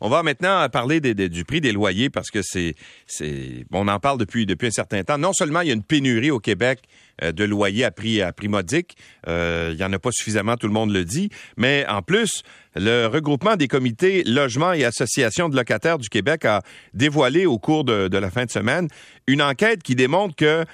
On va maintenant parler du prix des loyers parce que c'est, on en parle depuis un certain temps. Non seulement il y a une pénurie au Québec euh, de loyers à prix à prix modique, euh, il y en a pas suffisamment, tout le monde le dit, mais en plus, le regroupement des comités logements et associations de locataires du Québec a dévoilé au cours de, de la fin de semaine une enquête qui démontre que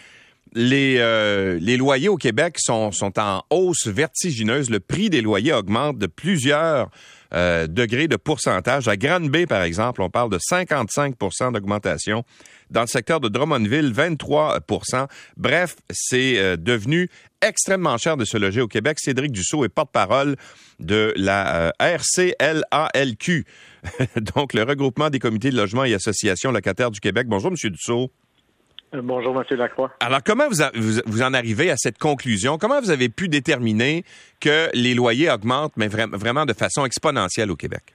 les, euh, les loyers au Québec sont, sont en hausse vertigineuse. Le prix des loyers augmente de plusieurs euh, degrés de pourcentage. À Grande-Bay, par exemple, on parle de 55% d'augmentation. Dans le secteur de Drummondville, 23% Bref, c'est euh, devenu extrêmement cher de se loger au Québec. Cédric Dussault est porte-parole de la RCLALQ, donc le regroupement des comités de logement et associations locataires du Québec. Bonjour, Monsieur Dussault. Euh, bonjour, M. Lacroix. Alors, comment vous, vous, en arrivez à cette conclusion? Comment vous avez pu déterminer que les loyers augmentent, mais vraiment de façon exponentielle au Québec?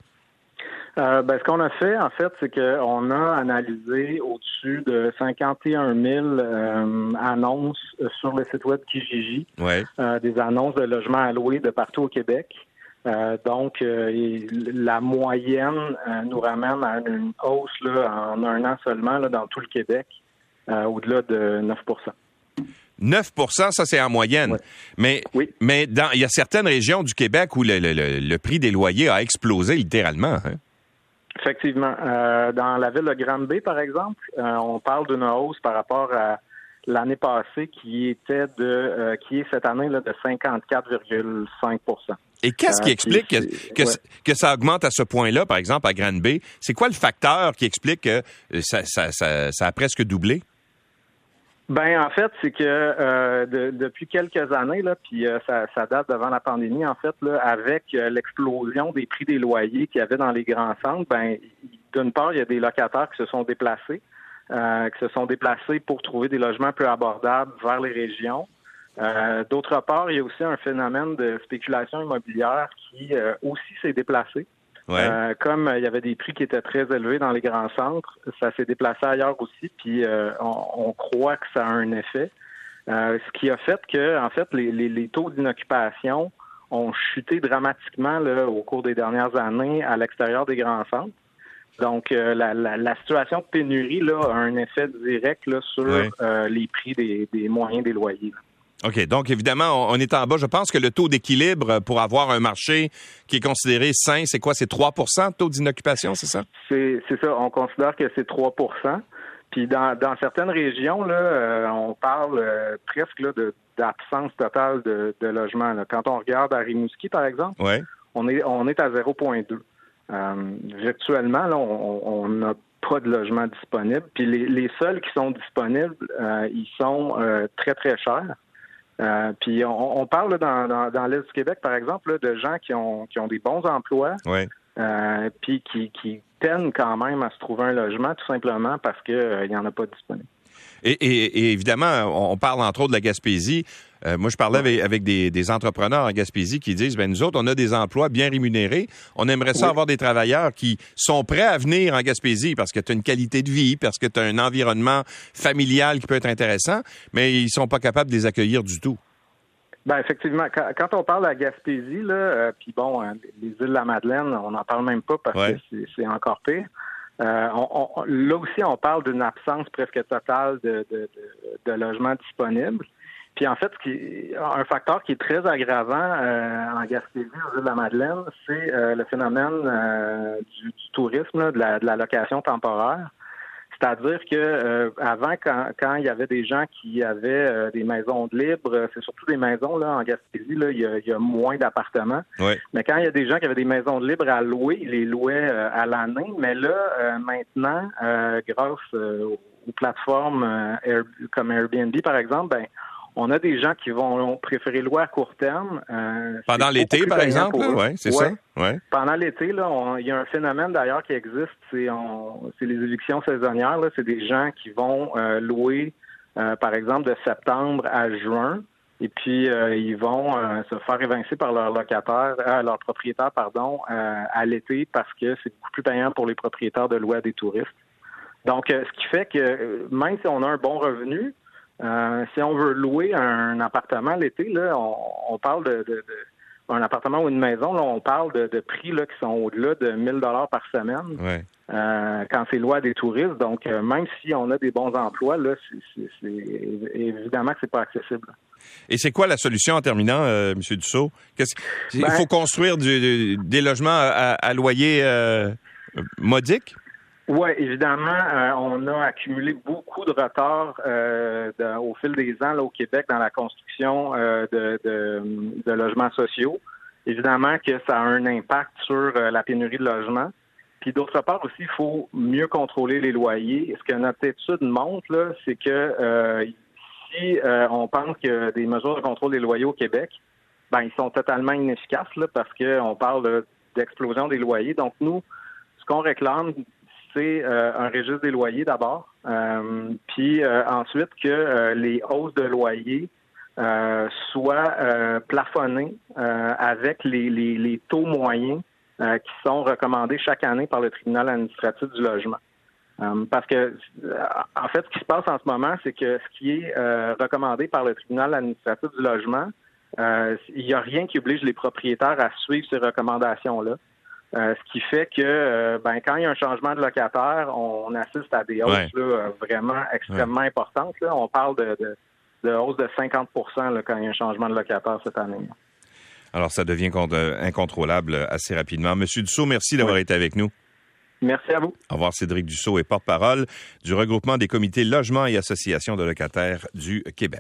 Euh, ben, ce qu'on a fait, en fait, c'est qu'on a analysé au-dessus de 51 000 euh, annonces sur le site web Kijiji, des annonces de logements alloués de partout au Québec. donc, la moyenne nous ramène à une hausse là, en un an seulement là, dans tout le Québec euh, au-delà de 9% 9% ça c'est en moyenne. Mais, mais il y a certaines régions du Québec où le, prix des loyers a explosé littéralement. Hein? Effectivement. Euh, dans la ville de Granby, par exemple, euh, on parle d'une hausse par rapport à l'année passée qui était de qui est cette année là, de 54,5% et qu'est-ce qui explique que, que, ça augmente à ce point-là, par exemple, à Granby? C'est quoi le facteur qui explique que ça, ça a presque doublé? Ben en fait, c'est que euh, depuis quelques années, là, puis euh, ça, ça, date devant la pandémie, en fait, là, avec euh, l'explosion des prix des loyers qu'il y avait dans les grands centres, ben d'une part, il y a des locataires qui se sont déplacés, qui se sont déplacés pour trouver des logements plus abordables vers les régions. D'autre part, il y a aussi un phénomène de spéculation immobilière qui aussi s'est déplacé. Euh, comme euh, il y avait des prix qui étaient très élevés dans les grands centres, ça s'est déplacé ailleurs aussi, puis euh, on, croit que ça a un effet. ce qui a fait que, en fait, les, taux d'inoccupation ont chuté dramatiquement là, au cours des dernières années à l'extérieur des grands centres. Donc, la, situation de pénurie là, a un effet direct là, sur les prix des, des moyens des loyers. OK. Donc, évidemment, on, est en bas. Je pense que le taux d'équilibre pour avoir un marché qui est considéré sain, c'est quoi? C'est 3% de taux d'inoccupation, c'est ça? C'est ça. On considère que c'est 3% Puis dans, dans certaines régions, là, euh, on parle euh, presque là, d'absence totale de, de logement. Quand on regarde à Rimouski, par exemple, on, est, on est à 0,2. Euh, virtuellement, là, on n'a pas de logement disponible. Puis les, les seuls qui sont disponibles, ils sont très, très chers. Euh, puis on, parle dans, dans, l'Est du Québec, par exemple, de gens qui ont, qui ont des bons emplois, euh, puis qui, qui peinent quand même à se trouver un logement, tout simplement parce qu'il euh, n'y en a pas disponible. Et, évidemment, on parle entre autres de la Gaspésie. Euh, moi, je parlais avec, des, entrepreneurs en Gaspésie qui disent, ben nous autres, on a des emplois bien rémunérés. On aimerait ça avoir des travailleurs qui sont prêts à venir en Gaspésie parce que tu as une qualité de vie, parce que tu as un environnement familial qui peut être intéressant, mais ils sont pas capables de les accueillir du tout. Ben effectivement, quand, on parle de la Gaspésie, là, euh, puis bon, euh, les îles de la Madeleine, on n'en parle même pas parce que c'est encore pire. Euh, là aussi, on parle d'une absence presque totale de, de, de, logements disponibles. Puis en fait, un facteur qui est très aggravant euh, en Gaspésie, aux îles de la Madeleine, c'est euh, le phénomène du, tourisme, de, la, de la location temporaire. C'est-à-dire que euh, avant, quand, quand, il y avait des gens qui avaient euh, des maisons de libre, euh, c'est surtout des maisons là en Gaspésie, là, il, y a, moins d'appartements. Mais quand il y a des gens qui avaient des maisons de libre à louer, ils les louaient à l'année. Mais là, maintenant, grâce aux plateformes comme Airbnb, par exemple, ben on a des gens qui vont préférer louer à court terme. Euh, Pendant l'été, par exemple, oui, c'est ça. Ouais. Pendant l'été, il y a un phénomène d'ailleurs qui existe, c'est les évictions saisonnières. C'est des gens qui vont euh, louer, euh, par exemple, de septembre à juin, et puis ils vont se faire évincer par leur locataire, leur propriétaire, pardon, à l'été parce que c'est beaucoup plus payant pour les propriétaires de louer à des touristes. Donc, ce qui fait que même si on a un bon revenu, euh, si on veut louer un appartement l'été, là, on, parle de, un appartement ou une maison, là, on parle de, prix là, qui sont au-delà de 1000 dollars par semaine euh, quand c'est loi des touristes. Donc, euh, même si on a des bons emplois, là, c'est, évidemment que c'est pas accessible. Et c'est quoi la solution en terminant, M. Dussault? Qu'est-ce... il ben faut construire des logements à, loyer modique? Oui, évidemment, on a accumulé beaucoup de retard au fil des ans là, au Québec dans la construction de, de, logements sociaux. Évidemment que ça a un impact sur la pénurie de logements. Puis d'autre part aussi, il faut mieux contrôler les loyers. Ce que notre étude montre, c'est que euh, si euh, on pense que des mesures de contrôle des loyers au Québec, ben ils sont totalement inefficaces là, parce qu'on parle d'explosion des loyers. Donc nous, ce qu'on réclame, euh, un registre des loyers d'abord, puis ensuite que les hausses de loyers soient plafonnées avec les, taux moyens euh, qui sont recommandés chaque année par le tribunal administratif du logement. Euh, parce que, euh, en fait, ce qui se passe en ce moment, c'est que ce qui est recommandé par le tribunal administratif du logement, il n'y a rien qui oblige les propriétaires à suivre ces recommandations-là. Ce qui fait que ben, quand il y a un changement de locataire, on, assiste à des hausses vraiment extrêmement importantes. On parle de, de, de, hausse de 50 là, quand il y a un changement de locataire cette année. Alors, ça devient incontrôlable assez rapidement. Monsieur Dussault, merci d'avoir été avec nous. Merci à vous. Au revoir, Cédric Dussault est porte-parole du regroupement des comités logement et associations de locataires du Québec.